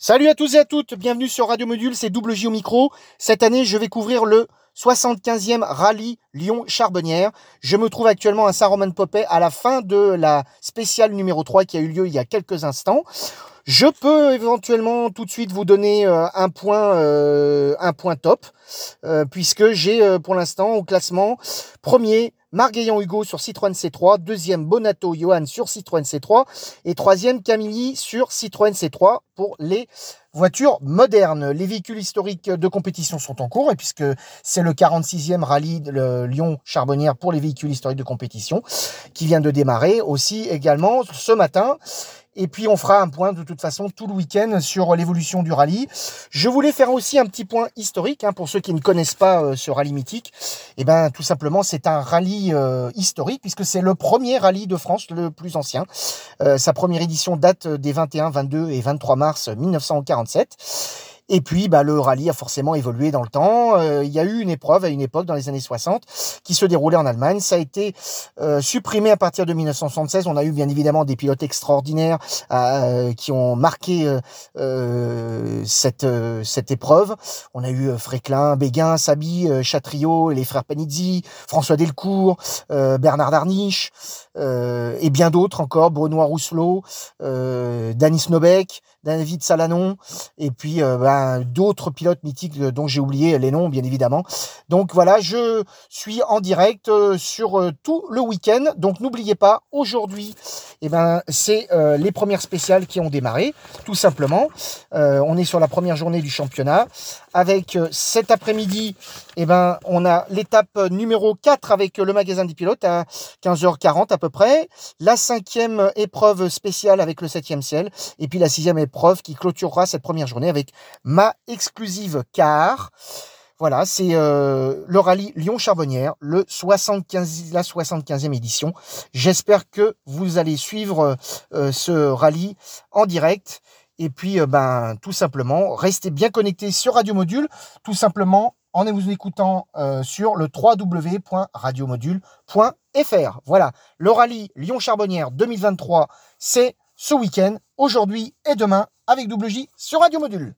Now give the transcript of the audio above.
Salut à tous et à toutes, bienvenue sur Radio Module, c'est Double J au micro. Cette année, je vais couvrir le 75e rallye Lyon-Charbonnière. Je me trouve actuellement à Saint-Romain-de-Popet à la fin de la spéciale numéro 3 qui a eu lieu il y a quelques instants. Je peux éventuellement tout de suite vous donner euh, un point, euh, un point top, euh, puisque j'ai pour l'instant au classement premier Margueillan Hugo sur Citroën C3, deuxième Bonato Johan sur Citroën C3 et troisième Camille sur Citroën C3 pour les voitures modernes. Les véhicules historiques de compétition sont en cours et puisque c'est le 46e rallye Lyon-Charbonnière pour les véhicules historiques de compétition qui vient de démarrer aussi également ce matin. Et puis on fera un point de toute façon tout le week-end sur l'évolution du rallye. Je voulais faire aussi un petit point historique hein, pour ceux qui ne connaissent pas euh, ce rallye mythique. Et eh ben tout simplement c'est un rallye euh, historique puisque c'est le premier rallye de France le plus ancien. Euh, sa première édition date des 21, 22 et 23 mars 1947. Et puis, bah, le rallye a forcément évolué dans le temps. Euh, il y a eu une épreuve à une époque, dans les années 60, qui se déroulait en Allemagne. Ça a été euh, supprimé à partir de 1976. On a eu bien évidemment des pilotes extraordinaires euh, qui ont marqué cette, cette épreuve. On a eu Fréclin, Béguin, Sabi, Chatriot, les frères Panizzi, François Delcourt, Bernard Darniche, et bien d'autres encore, Benoît Rousselot, Danis Nobeck, David Salanon, et puis bah, d'autres pilotes mythiques dont j'ai oublié les noms, bien évidemment. Donc voilà, je suis en direct sur tout le week-end. Donc n'oubliez pas, aujourd'hui, eh ben, c'est les premières spéciales qui ont démarré, tout simplement. on est sur la première journée du championnat. Avec cet après-midi, eh ben, on a l'étape numéro 4 avec le magasin des pilotes à 15h40 à peu près. La cinquième épreuve spéciale avec le septième ciel. Et puis la sixième épreuve qui clôturera cette première journée avec ma exclusive car. Voilà, c'est euh, le rallye Lyon-Charbonnière, le 75, la 75e édition. J'espère que vous allez suivre euh, ce rallye en direct. Et puis, euh, ben, tout simplement, restez bien connectés sur Radio Module, tout simplement en vous écoutant sur le www.radiomodule.fr. Voilà, le rallye Lyon-Charbonnière 2023, c'est ce week-end, aujourd'hui et demain, avec Double sur Radio Module.